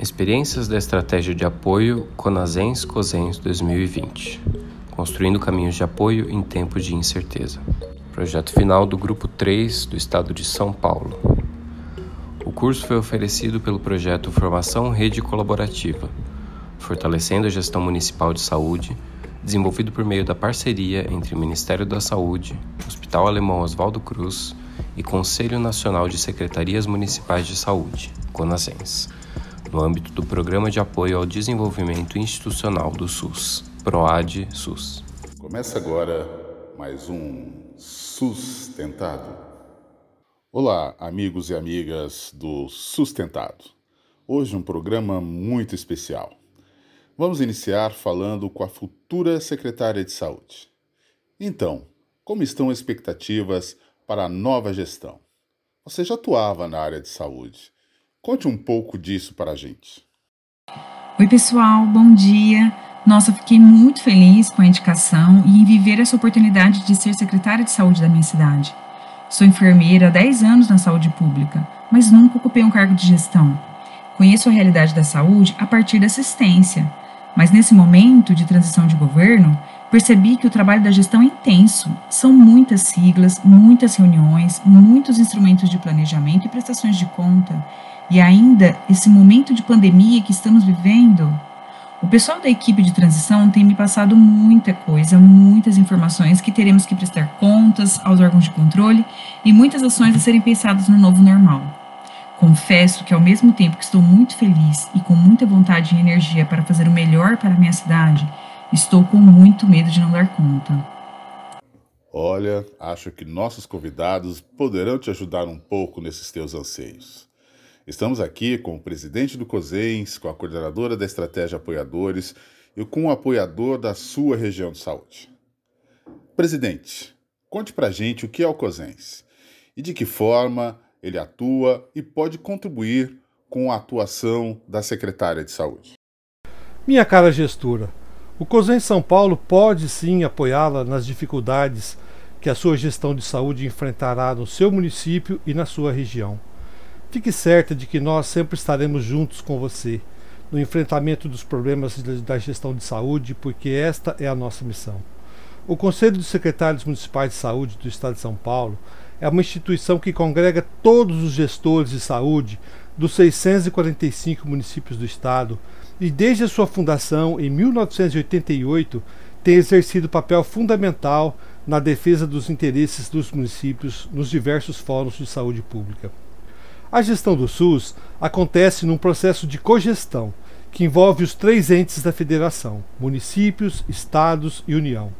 Experiências da Estratégia de Apoio Conasens Cosens 2020 Construindo caminhos de apoio em tempos de incerteza. Projeto final do Grupo 3 do Estado de São Paulo. O curso foi oferecido pelo projeto Formação Rede Colaborativa, fortalecendo a gestão municipal de saúde, desenvolvido por meio da parceria entre o Ministério da Saúde, Hospital Alemão Oswaldo Cruz e Conselho Nacional de Secretarias Municipais de Saúde, CONASENS no âmbito do Programa de Apoio ao Desenvolvimento Institucional do SUS, PROAD-SUS. Começa agora mais um Sustentado. Olá, amigos e amigas do Sustentado. Hoje um programa muito especial. Vamos iniciar falando com a futura secretária de Saúde. Então, como estão as expectativas para a nova gestão? Você já atuava na área de saúde Conte um pouco disso para a gente. Oi, pessoal, bom dia. Nossa, fiquei muito feliz com a indicação e em viver essa oportunidade de ser secretária de saúde da minha cidade. Sou enfermeira há 10 anos na saúde pública, mas nunca ocupei um cargo de gestão. Conheço a realidade da saúde a partir da assistência, mas nesse momento de transição de governo, percebi que o trabalho da gestão é intenso. São muitas siglas, muitas reuniões, muitos instrumentos de planejamento e prestações de conta e ainda esse momento de pandemia que estamos vivendo, o pessoal da equipe de transição tem me passado muita coisa, muitas informações que teremos que prestar contas aos órgãos de controle e muitas ações a serem pensadas no novo normal. Confesso que, ao mesmo tempo que estou muito feliz e com muita vontade e energia para fazer o melhor para a minha cidade, estou com muito medo de não dar conta. Olha, acho que nossos convidados poderão te ajudar um pouco nesses teus anseios. Estamos aqui com o presidente do COSENS, com a coordenadora da Estratégia Apoiadores e com o apoiador da sua região de saúde. Presidente, conte pra gente o que é o COSENS e de que forma ele atua e pode contribuir com a atuação da secretária de saúde. Minha cara gestora, o COSENS São Paulo pode sim apoiá-la nas dificuldades que a sua gestão de saúde enfrentará no seu município e na sua região. Fique certa de que nós sempre estaremos juntos com você no enfrentamento dos problemas da gestão de saúde, porque esta é a nossa missão. O Conselho de Secretários Municipais de Saúde do Estado de São Paulo é uma instituição que congrega todos os gestores de saúde dos 645 municípios do estado e desde a sua fundação em 1988 tem exercido papel fundamental na defesa dos interesses dos municípios nos diversos fóruns de saúde pública. A gestão do SUS acontece num processo de cogestão que envolve os três entes da federação: municípios, estados e União,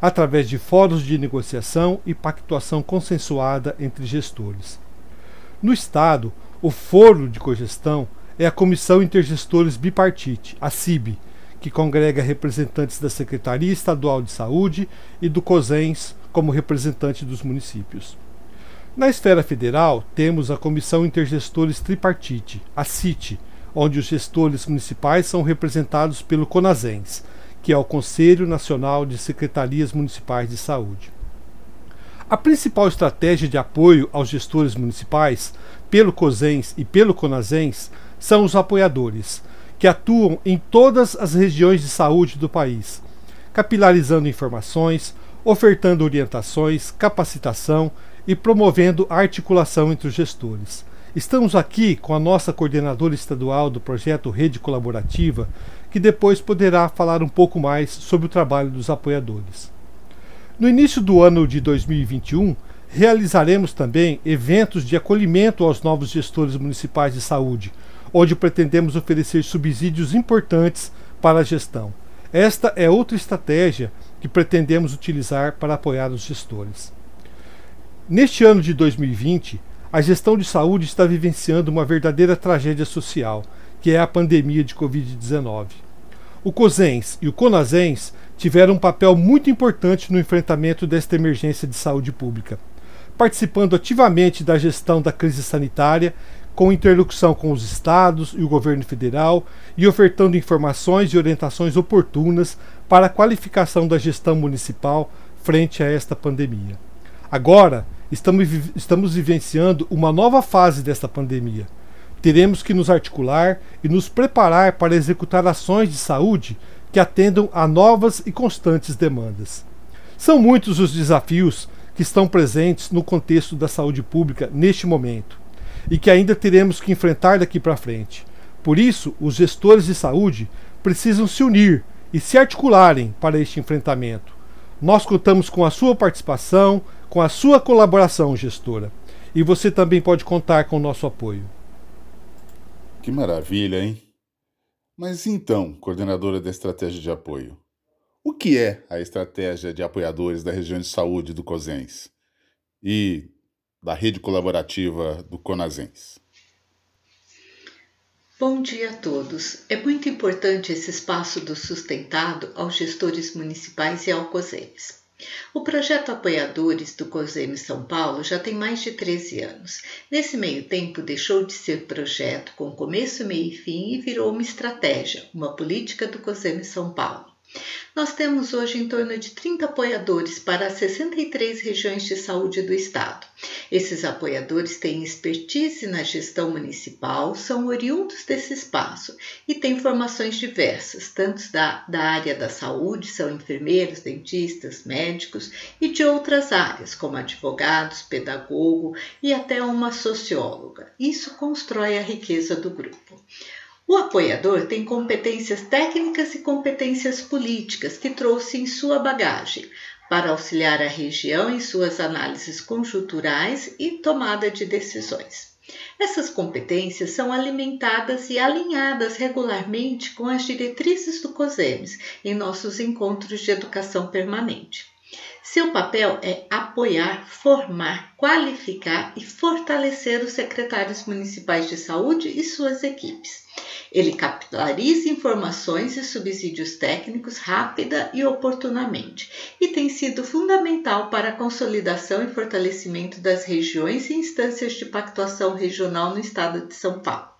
através de fóruns de negociação e pactuação consensuada entre gestores. No estado, o foro de cogestão é a Comissão Intergestores Bipartite, a CIB, que congrega representantes da Secretaria Estadual de Saúde e do COSENS como representante dos municípios. Na esfera federal, temos a Comissão Intergestores Tripartite, a CIT, onde os gestores municipais são representados pelo CONASENS, que é o Conselho Nacional de Secretarias Municipais de Saúde. A principal estratégia de apoio aos gestores municipais, pelo COSENS e pelo CONASENS, são os apoiadores, que atuam em todas as regiões de saúde do país, capilarizando informações, ofertando orientações, capacitação e promovendo a articulação entre os gestores. Estamos aqui com a nossa coordenadora estadual do projeto Rede Colaborativa, que depois poderá falar um pouco mais sobre o trabalho dos apoiadores. No início do ano de 2021, realizaremos também eventos de acolhimento aos novos gestores municipais de saúde, onde pretendemos oferecer subsídios importantes para a gestão. Esta é outra estratégia que pretendemos utilizar para apoiar os gestores. Neste ano de 2020, a gestão de saúde está vivenciando uma verdadeira tragédia social, que é a pandemia de Covid-19. O COSENS e o CONASENS tiveram um papel muito importante no enfrentamento desta emergência de saúde pública, participando ativamente da gestão da crise sanitária, com interlocução com os estados e o governo federal e ofertando informações e orientações oportunas para a qualificação da gestão municipal frente a esta pandemia. Agora, estamos, estamos vivenciando uma nova fase desta pandemia. teremos que nos articular e nos preparar para executar ações de saúde que atendam a novas e constantes demandas. São muitos os desafios que estão presentes no contexto da saúde pública neste momento e que ainda teremos que enfrentar daqui para frente. Por isso, os gestores de saúde precisam se unir e se articularem para este enfrentamento. Nós contamos com a sua participação, com a sua colaboração, gestora. E você também pode contar com o nosso apoio. Que maravilha, hein? Mas então, coordenadora da estratégia de apoio, o que é a estratégia de apoiadores da região de saúde do COSENS e da rede colaborativa do CONASENS? Bom dia a todos. É muito importante esse espaço do sustentado aos gestores municipais e ao COSEMES. O projeto Apoiadores do COSEMES São Paulo já tem mais de 13 anos. Nesse meio tempo, deixou de ser projeto com começo, meio e fim e virou uma estratégia, uma política do COSEMES São Paulo. Nós temos hoje em torno de 30 apoiadores para 63 regiões de saúde do estado. Esses apoiadores têm expertise na gestão municipal, são oriundos desse espaço e têm formações diversas, tanto da, da área da saúde, são enfermeiros, dentistas, médicos e de outras áreas, como advogados, pedagogo e até uma socióloga. Isso constrói a riqueza do grupo. O apoiador tem competências técnicas e competências políticas que trouxe em sua bagagem para auxiliar a região em suas análises conjunturais e tomada de decisões. Essas competências são alimentadas e alinhadas regularmente com as diretrizes do COSEMES em nossos encontros de educação permanente. Seu papel é apoiar, formar, qualificar e fortalecer os secretários municipais de saúde e suas equipes. Ele capitaliza informações e subsídios técnicos rápida e oportunamente e tem sido fundamental para a consolidação e fortalecimento das regiões e instâncias de pactuação regional no estado de São Paulo.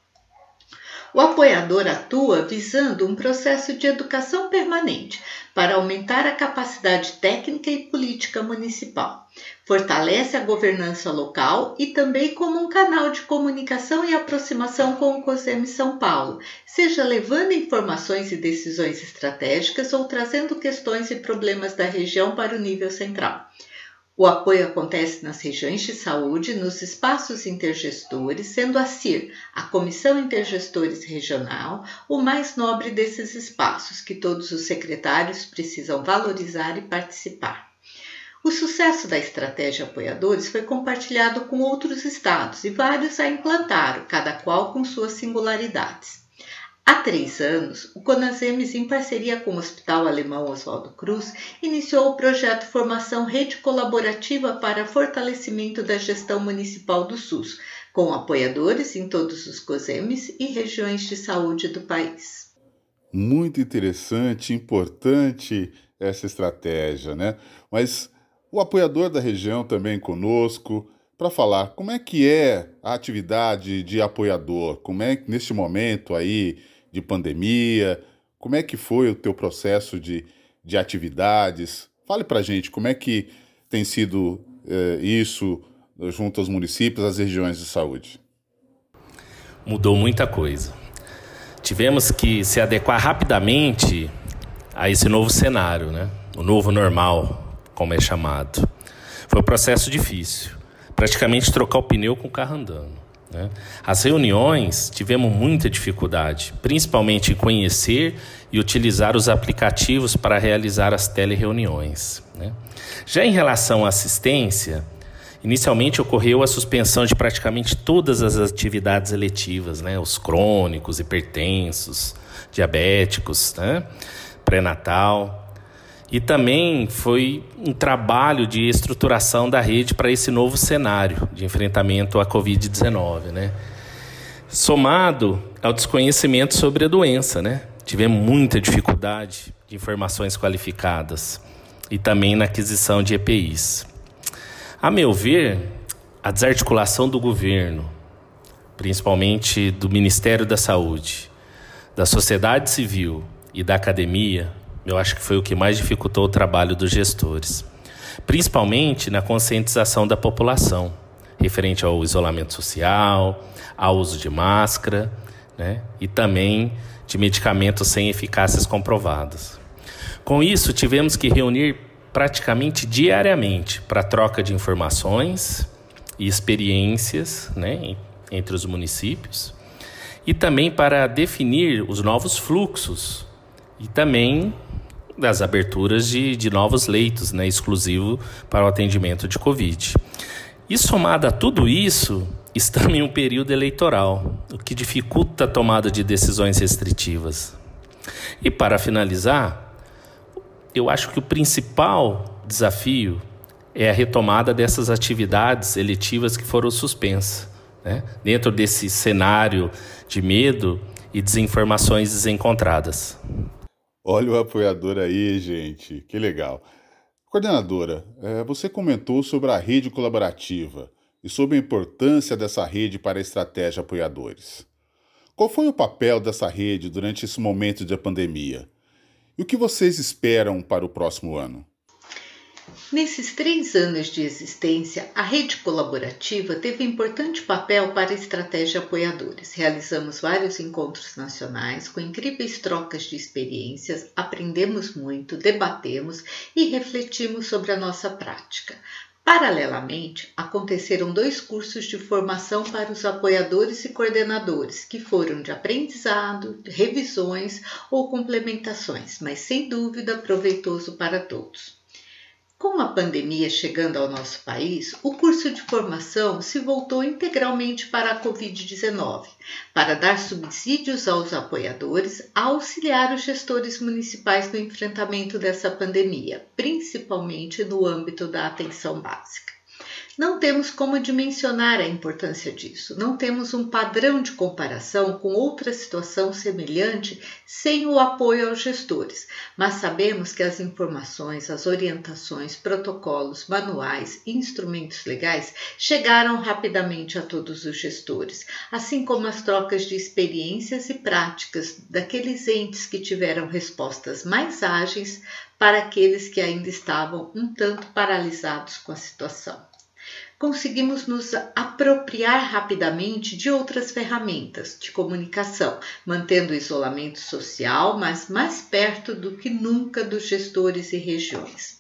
O apoiador atua visando um processo de educação permanente para aumentar a capacidade técnica e política municipal. Fortalece a governança local e também como um canal de comunicação e aproximação com o COSEM São Paulo, seja levando informações e decisões estratégicas ou trazendo questões e problemas da região para o nível central. O apoio acontece nas regiões de saúde, nos espaços intergestores, sendo a CIR, a Comissão Intergestores Regional, o mais nobre desses espaços, que todos os secretários precisam valorizar e participar. O sucesso da estratégia Apoiadores foi compartilhado com outros estados e vários a implantaram, cada qual com suas singularidades. Há três anos, o Conasemes, em parceria com o Hospital Alemão Oswaldo Cruz, iniciou o projeto Formação Rede Colaborativa para Fortalecimento da Gestão Municipal do SUS, com apoiadores em todos os COSEMES e regiões de saúde do país. Muito interessante, importante essa estratégia, né? Mas o apoiador da região também conosco para falar como é que é a atividade de apoiador, como é que neste momento aí de pandemia? Como é que foi o teu processo de, de atividades? Fale para gente como é que tem sido eh, isso junto aos municípios, às regiões de saúde. Mudou muita coisa. Tivemos que se adequar rapidamente a esse novo cenário, né? O novo normal, como é chamado. Foi um processo difícil. Praticamente trocar o pneu com o carro andando. Né? As reuniões tivemos muita dificuldade, principalmente em conhecer e utilizar os aplicativos para realizar as telereuniões. Né? Já em relação à assistência, inicialmente ocorreu a suspensão de praticamente todas as atividades eletivas, né? os crônicos, hipertensos, diabéticos, né? pré-natal. E também foi um trabalho de estruturação da rede para esse novo cenário de enfrentamento à Covid-19, né? Somado ao desconhecimento sobre a doença, né? Tivemos muita dificuldade de informações qualificadas e também na aquisição de EPIs. A meu ver, a desarticulação do governo, principalmente do Ministério da Saúde, da sociedade civil e da academia, eu acho que foi o que mais dificultou o trabalho dos gestores, principalmente na conscientização da população referente ao isolamento social, ao uso de máscara, né? E também de medicamentos sem eficácias comprovadas. Com isso, tivemos que reunir praticamente diariamente para troca de informações e experiências né, entre os municípios e também para definir os novos fluxos e também das aberturas de, de novos leitos, né, exclusivo para o atendimento de Covid. E somado a tudo isso, estamos em um período eleitoral, o que dificulta a tomada de decisões restritivas. E para finalizar, eu acho que o principal desafio é a retomada dessas atividades eletivas que foram suspensas. Né? Dentro desse cenário de medo e desinformações desencontradas. Olha o apoiador aí, gente, que legal. Coordenadora, é, você comentou sobre a rede colaborativa e sobre a importância dessa rede para a estratégia apoiadores. Qual foi o papel dessa rede durante esse momento de pandemia? E o que vocês esperam para o próximo ano? Nesses três anos de existência, a rede colaborativa teve importante papel para a estratégia apoiadores. Realizamos vários encontros nacionais com incríveis trocas de experiências, aprendemos muito, debatemos e refletimos sobre a nossa prática. Paralelamente, aconteceram dois cursos de formação para os apoiadores e coordenadores, que foram de aprendizado, revisões ou complementações, mas sem dúvida proveitoso para todos. Com a pandemia chegando ao nosso país, o curso de formação se voltou integralmente para a Covid-19, para dar subsídios aos apoiadores, a auxiliar os gestores municipais no enfrentamento dessa pandemia, principalmente no âmbito da atenção básica. Não temos como dimensionar a importância disso, não temos um padrão de comparação com outra situação semelhante sem o apoio aos gestores, mas sabemos que as informações, as orientações, protocolos, manuais e instrumentos legais chegaram rapidamente a todos os gestores, assim como as trocas de experiências e práticas daqueles entes que tiveram respostas mais ágeis para aqueles que ainda estavam um tanto paralisados com a situação conseguimos nos apropriar rapidamente de outras ferramentas de comunicação, mantendo o isolamento social, mas mais perto do que nunca dos gestores e regiões.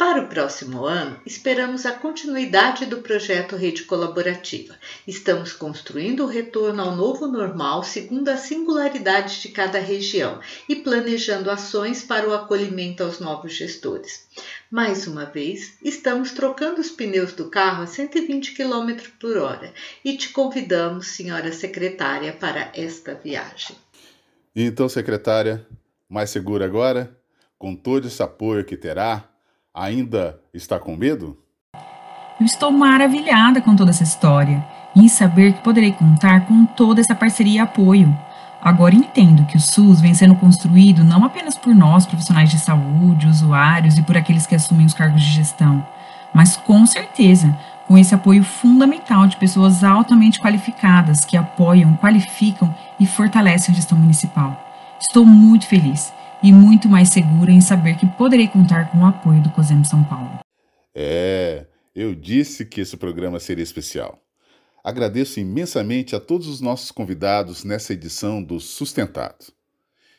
Para o próximo ano, esperamos a continuidade do projeto Rede Colaborativa. Estamos construindo o retorno ao novo normal segundo as singularidades de cada região e planejando ações para o acolhimento aos novos gestores. Mais uma vez, estamos trocando os pneus do carro a 120 km por hora e te convidamos, senhora secretária, para esta viagem. Então, secretária, mais segura agora? Com todo esse apoio que terá, ainda está com medo? Eu estou maravilhada com toda essa história e em saber que poderei contar com toda essa parceria e apoio. Agora entendo que o SUS vem sendo construído não apenas por nós, profissionais de saúde, usuários e por aqueles que assumem os cargos de gestão, mas com certeza com esse apoio fundamental de pessoas altamente qualificadas que apoiam, qualificam e fortalecem a gestão municipal. Estou muito feliz e muito mais segura em saber que poderei contar com o apoio do COSEM São Paulo. É, eu disse que esse programa seria especial. Agradeço imensamente a todos os nossos convidados nessa edição do Sustentado.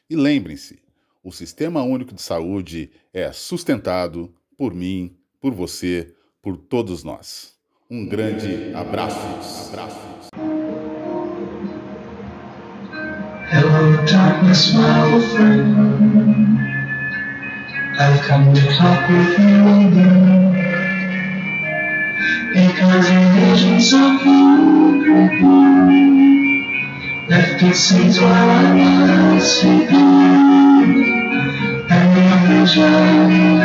E lembrem-se, o Sistema Único de Saúde é sustentado por mim, por você, por todos nós. Um grande abraço. abraço. Hello, darkness, my old friend. I've come to talk with you again. Because a visions of you left its seeds while I was sleeping. And the vision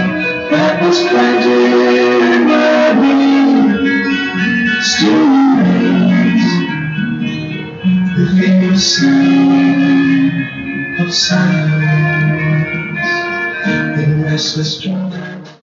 that was planted in my brain still remains the same of silence. In restless